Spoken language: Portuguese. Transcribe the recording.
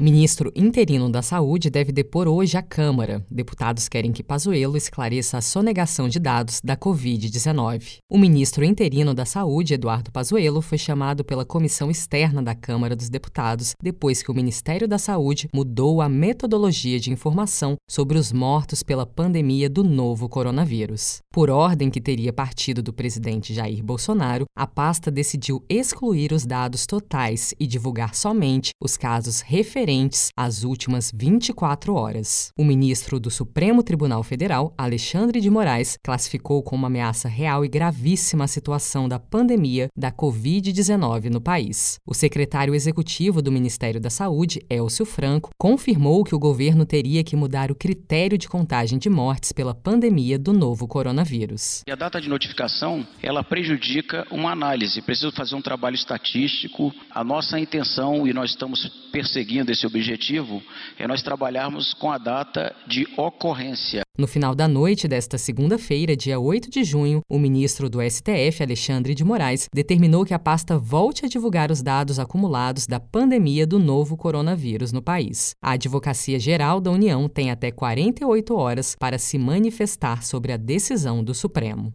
Ministro interino da Saúde deve depor hoje à Câmara. Deputados querem que Pazuello esclareça a sonegação de dados da Covid-19. O ministro interino da Saúde, Eduardo Pazuello, foi chamado pela comissão externa da Câmara dos Deputados depois que o Ministério da Saúde mudou a metodologia de informação sobre os mortos pela pandemia do novo coronavírus. Por ordem que teria partido do presidente Jair Bolsonaro, a pasta decidiu excluir os dados totais e divulgar somente os casos referentes referentes às últimas 24 horas. O ministro do Supremo Tribunal Federal, Alexandre de Moraes, classificou como uma ameaça real e gravíssima a situação da pandemia da Covid-19 no país. O secretário executivo do Ministério da Saúde, Elcio Franco, confirmou que o governo teria que mudar o critério de contagem de mortes pela pandemia do novo coronavírus. E a data de notificação, ela prejudica uma análise. Preciso fazer um trabalho estatístico. A nossa intenção, e nós estamos perseguindo esse esse objetivo é nós trabalharmos com a data de ocorrência. No final da noite desta segunda-feira, dia 8 de junho, o ministro do STF, Alexandre de Moraes, determinou que a pasta volte a divulgar os dados acumulados da pandemia do novo coronavírus no país. A Advocacia Geral da União tem até 48 horas para se manifestar sobre a decisão do Supremo.